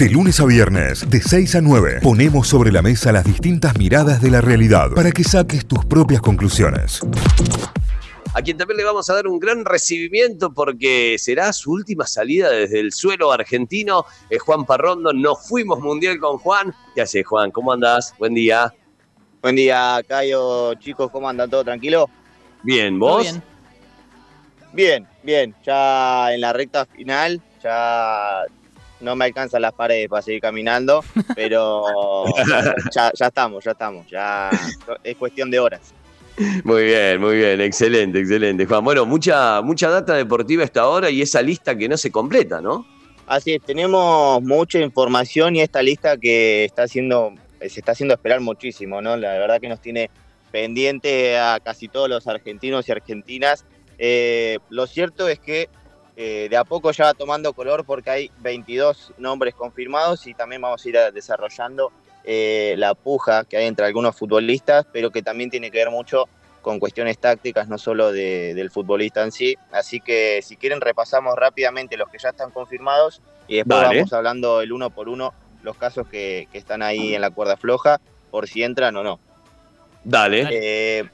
De lunes a viernes, de 6 a 9, ponemos sobre la mesa las distintas miradas de la realidad para que saques tus propias conclusiones. A quien también le vamos a dar un gran recibimiento porque será su última salida desde el suelo argentino. Es Juan Parrondo. Nos fuimos mundial con Juan. ¿Qué haces, Juan? ¿Cómo andás? Buen día. Buen día, Cayo. Chicos, ¿cómo andan? ¿Todo tranquilo? Bien, ¿vos? Bien. bien, bien. Ya en la recta final, ya no me alcanzan las paredes para seguir caminando, pero ya, ya estamos, ya estamos. Ya es cuestión de horas. Muy bien, muy bien, excelente, excelente, Juan. Bueno, mucha, mucha data deportiva esta hora y esa lista que no se completa, ¿no? Así es, tenemos mucha información y esta lista que está haciendo, se está haciendo esperar muchísimo, ¿no? La verdad que nos tiene pendiente a casi todos los argentinos y argentinas. Eh, lo cierto es que eh, de a poco ya va tomando color porque hay 22 nombres confirmados y también vamos a ir desarrollando eh, la puja que hay entre algunos futbolistas, pero que también tiene que ver mucho con cuestiones tácticas, no solo del futbolista en sí. Así que si quieren repasamos rápidamente los que ya están confirmados y después vamos hablando el uno por uno los casos que, están ahí en la cuerda floja, por si entran o no. Dale. Eh,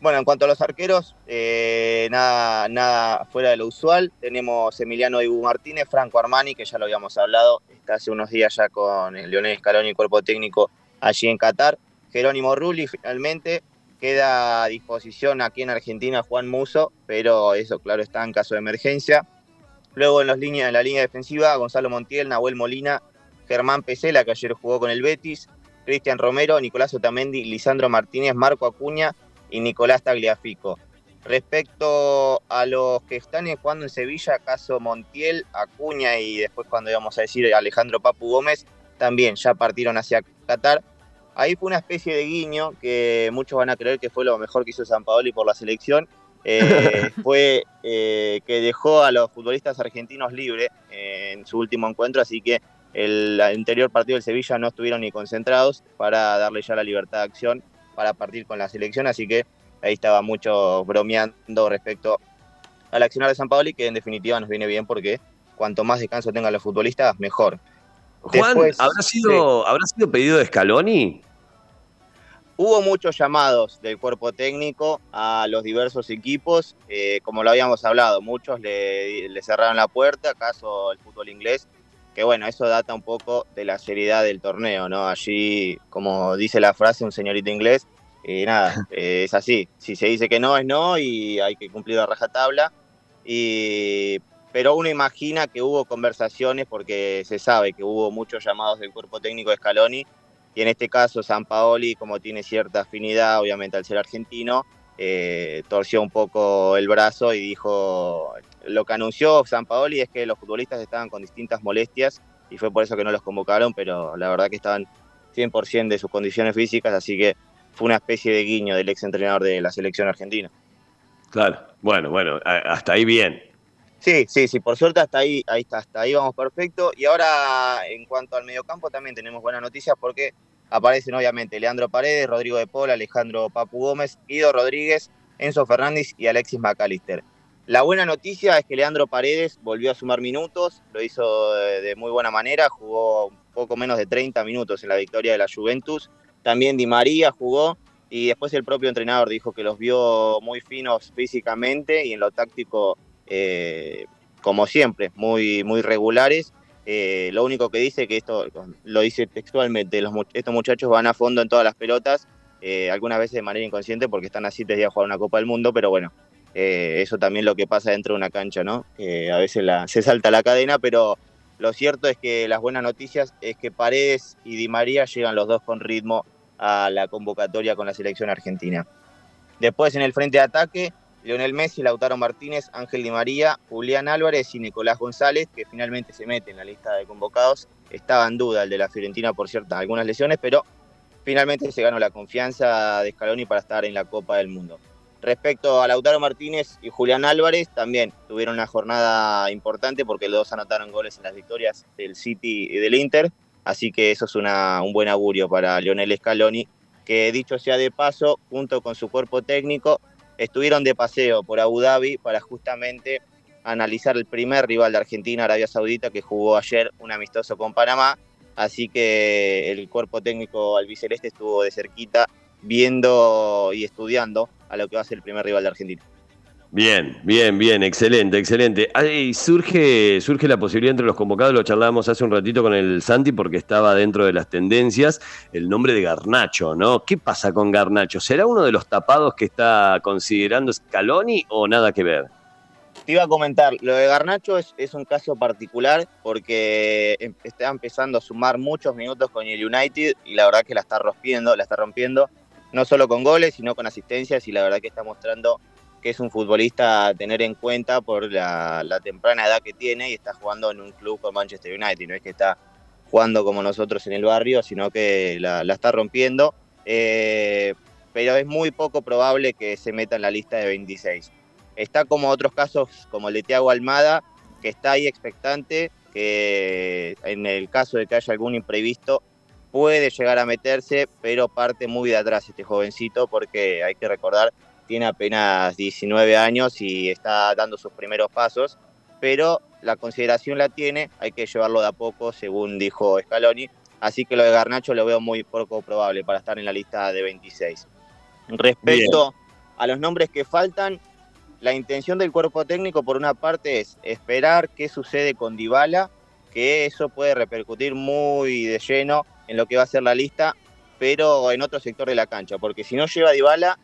bueno, en cuanto a los arqueros, eh, nada, nada fuera de lo usual. Tenemos Emiliano Ibu Martínez, Franco Armani, que ya lo habíamos hablado, está hace unos días ya con el Leonel Scaloni, cuerpo técnico, allí en Qatar. Jerónimo Rulli, finalmente, queda a disposición aquí en Argentina Juan Muso, pero eso, claro, está en caso de emergencia. Luego en, los líneas, en la línea defensiva, Gonzalo Montiel, Nahuel Molina, Germán Pesela, que ayer jugó con el Betis, Cristian Romero, Nicolás Otamendi, Lisandro Martínez, Marco Acuña, y Nicolás Tagliafico. Respecto a los que están jugando en Sevilla, caso Montiel, Acuña y después cuando íbamos a decir Alejandro Papu Gómez, también ya partieron hacia Qatar. Ahí fue una especie de guiño que muchos van a creer que fue lo mejor que hizo San Paoli por la selección. Eh, fue eh, que dejó a los futbolistas argentinos libres en su último encuentro, así que el anterior partido del Sevilla no estuvieron ni concentrados para darle ya la libertad de acción para partir con la selección, así que ahí estaba mucho bromeando respecto al accionar de San Paoli, que en definitiva nos viene bien porque cuanto más descanso tengan los futbolistas, mejor. Juan, ¿habrá, sido, ¿habrá sido pedido de Scaloni? Hubo muchos llamados del cuerpo técnico a los diversos equipos, eh, como lo habíamos hablado, muchos le, le, cerraron la puerta, acaso el fútbol inglés, que bueno, eso data un poco de la seriedad del torneo, ¿no? Allí, como dice la frase, un señorito inglés, y nada, es así. Si se dice que no, es no y hay que cumplir la rajatabla. Y, pero uno imagina que hubo conversaciones porque se sabe que hubo muchos llamados del cuerpo técnico de Scaloni y en este caso San Paoli, como tiene cierta afinidad, obviamente al ser argentino, eh, torció un poco el brazo y dijo, lo que anunció San Paoli es que los futbolistas estaban con distintas molestias y fue por eso que no los convocaron, pero la verdad que estaban 100% de sus condiciones físicas, así que fue una especie de guiño del ex entrenador de la selección argentina. Claro, bueno, bueno, hasta ahí bien. Sí, sí, sí, por suerte hasta ahí, ahí está, hasta ahí vamos perfecto. Y ahora, en cuanto al mediocampo, también tenemos buenas noticias porque aparecen obviamente Leandro Paredes, Rodrigo de Paul, Alejandro Papu Gómez, Guido Rodríguez, Enzo Fernández y Alexis McAllister. La buena noticia es que Leandro Paredes volvió a sumar minutos, lo hizo de muy buena manera, jugó poco menos de 30 minutos en la victoria de la Juventus también Di María jugó y después el propio entrenador dijo que los vio muy finos físicamente y en lo táctico, eh, como siempre, muy, muy regulares. Eh, lo único que dice que esto lo dice textualmente, los, estos muchachos van a fondo en todas las pelotas, eh, algunas veces de manera inconsciente porque están así desde a jugar una Copa del Mundo, pero bueno, eso también lo que pasa dentro de una cancha, ¿no? a veces se salta la cadena, pero lo cierto es que las buenas noticias es que Paredes y Di María llegan los dos con ritmo a la convocatoria con la selección argentina. Después en el frente de ataque, Leonel Messi, Lautaro Martínez, Ángel Di María, Julián Álvarez y Nicolás González, que finalmente se mete en la lista de convocados. Estaba en duda el de la Fiorentina por ciertas algunas lesiones, pero finalmente se ganó la confianza de Scaloni para estar en la Copa del Mundo. Respecto a Lautaro Martínez y Julián Álvarez, también tuvieron una jornada importante porque los dos anotaron goles en las victorias del City y del Inter. Así que eso es un buen augurio para Lionel Scaloni, que dicho sea de paso, junto con su cuerpo técnico, estuvieron de paseo por Abu Dhabi para justamente analizar el primer rival de Argentina, Arabia Saudita, que jugó ayer un amistoso con Panamá. Así que el cuerpo técnico albiceleste estuvo de cerquita viendo y estudiando a lo que va a ser el primer rival de Argentina. Bien, bien, bien, excelente, excelente. Ahí surge, surge la posibilidad entre los convocados, lo charlábamos hace un ratito con el Santi porque estaba dentro de las tendencias, el nombre de Garnacho, ¿no? ¿Qué pasa con Garnacho? ¿Será uno de los tapados que está considerando Scaloni o nada que ver? Te iba a comentar, lo de Garnacho es, es un caso particular porque em, está empezando a sumar muchos minutos con el United y la verdad que la está rompiendo, la está rompiendo, no solo con goles, sino con asistencias y la verdad que está mostrando que es un futbolista a tener en cuenta por la, temprana edad que tiene y está jugando en un club con Manchester United. No es que está jugando como nosotros en el barrio, sino que la, está rompiendo. Eh, pero es muy poco probable que se meta en la lista de 26. Está como otros casos, como el de Thiago Almada, que está ahí expectante, que en el caso de que haya algún imprevisto puede llegar a meterse, pero parte muy de atrás este jovencito, porque hay que recordar tiene apenas 19 años y está dando sus primeros pasos, pero la consideración la tiene, hay que llevarlo de a poco, según dijo Scaloni, así que lo de Garnacho lo veo muy poco probable para estar en la lista de 26. Respecto a los nombres que faltan, la intención del cuerpo técnico por una parte es esperar qué sucede con Dybala, que eso puede repercutir muy de lleno en lo que va a ser la lista, pero en otro sector de la cancha, porque si no lleva Dybala,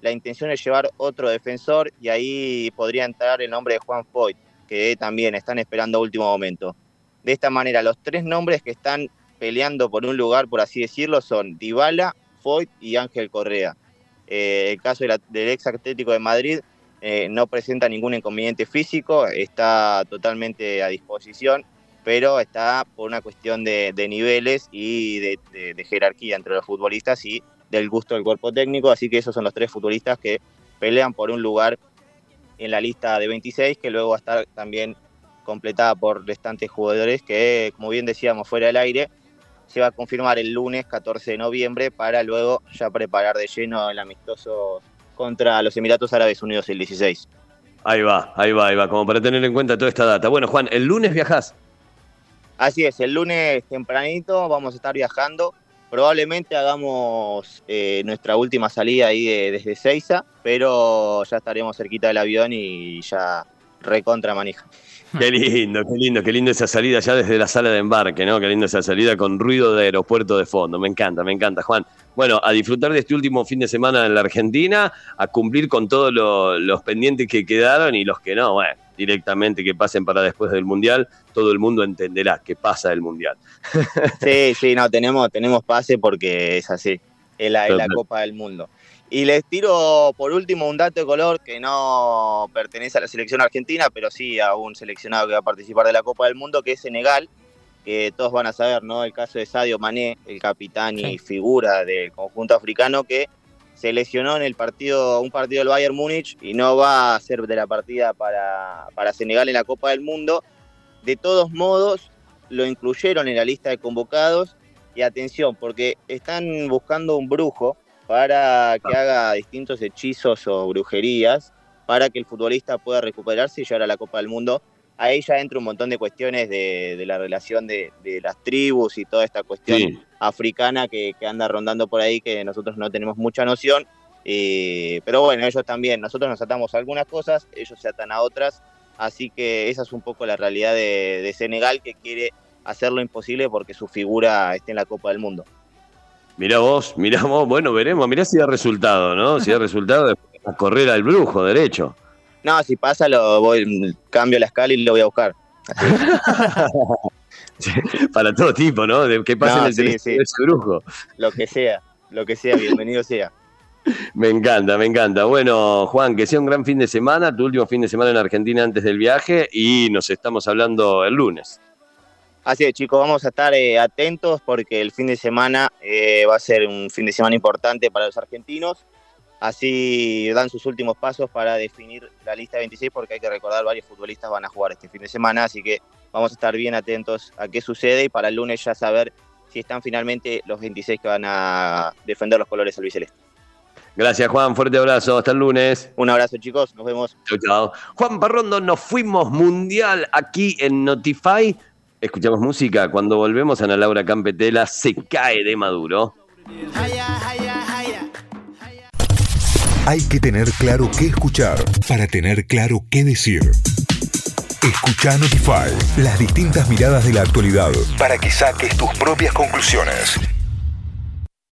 la intención es llevar otro defensor y ahí podría entrar el nombre de Juan Foyt, que también están esperando a último momento. De esta manera, los tres nombres que están peleando por un lugar, por así decirlo, son Dybala, Foyt y Ángel Correa. Eh, el caso del ex Atlético de Madrid eh, no presenta ningún inconveniente físico, está totalmente a disposición, pero está por una cuestión de, niveles y de, de jerarquía entre los futbolistas y del gusto del cuerpo técnico, así que esos son los tres futbolistas que pelean por un lugar en la lista de 26, que luego va a estar también completada por restantes jugadores que, como bien decíamos fuera del aire, se va a confirmar el lunes 14 de noviembre para luego ya preparar de lleno el amistoso contra los Emiratos Árabes Unidos el 16. Ahí va, ahí va, ahí va, como para tener en cuenta toda esta data. Bueno, Juan, el lunes viajás. Así es, el lunes tempranito vamos a estar viajando Probablemente hagamos eh, nuestra última salida ahí desde Seiza, pero ya estaremos cerquita del avión y ya recontra manija. Qué lindo, qué lindo, qué lindo esa salida ya desde la sala de embarque, ¿no? Qué lindo esa salida con ruido de aeropuerto de fondo. Me encanta, me encanta, Juan. Bueno, a disfrutar de este último fin de semana en la Argentina, a cumplir con todos los pendientes que quedaron y los que no, bueno, directamente que pasen para después del Mundial, todo el mundo entenderá que pasa el Mundial. Sí, sí, no, tenemos, tenemos pase porque es así, es la, la Copa del Mundo. Y les tiro por último un dato de color que no pertenece a la selección argentina, pero sí a un seleccionado que va a participar de la Copa del Mundo, que es Senegal, que todos van a saber, ¿no? El caso de Sadio Mané, el capitán y figura del conjunto africano, que se lesionó en el partido, un partido del Bayern Múnich y no va a ser de la partida para, para Senegal en la Copa del Mundo. De todos modos, lo incluyeron en la lista de convocados y atención, porque están buscando un brujo para que haga distintos hechizos o brujerías para que el futbolista pueda recuperarse y llegar a la Copa del Mundo. Ahí ya entra un montón de cuestiones de, la relación de, las tribus y toda esta cuestión africana que, anda rondando por ahí que nosotros no tenemos mucha noción. Eh, pero bueno, ellos también, nosotros nos atamos a algunas cosas, ellos se atan a otras, así que esa es un poco la realidad de, Senegal que quiere hacer lo imposible porque su figura esté en la Copa del Mundo. Mirá vos, mirá vos, bueno, veremos, mirá si da resultado, ¿no? Si da resultado, a correr al brujo, derecho. No, si pasa, lo voy, cambio la escala y lo voy a buscar. Para todo tipo, ¿no? Que pase en el sí, brujo. Lo que sea, lo que sea, bienvenido sea. Me encanta, me encanta. Bueno, Juan, que sea un gran fin de semana, tu último fin de semana en Argentina antes del viaje y nos estamos hablando el lunes. Así es, chicos, vamos a estar eh, atentos porque el fin de semana eh, va a ser un fin de semana importante para los argentinos. Así dan sus últimos pasos para definir la lista de 26 porque hay que recordar varios futbolistas van a jugar este fin de semana, así que vamos a estar bien atentos a qué sucede y para el lunes ya saber si están finalmente los 26 que van a defender los colores albicelestes. Gracias, Juan. Fuerte abrazo. Hasta el lunes. Un abrazo, chicos. Nos vemos. Chao, chao. Juan Parrondo, nos fuimos mundial aquí en Notify. Escuchamos música. Cuando volvemos, Ana Laura Campetela se cae de Maduro. Hay que tener claro qué escuchar para tener claro qué decir. Escucha Notify, las distintas miradas de la actualidad para que saques tus propias conclusiones.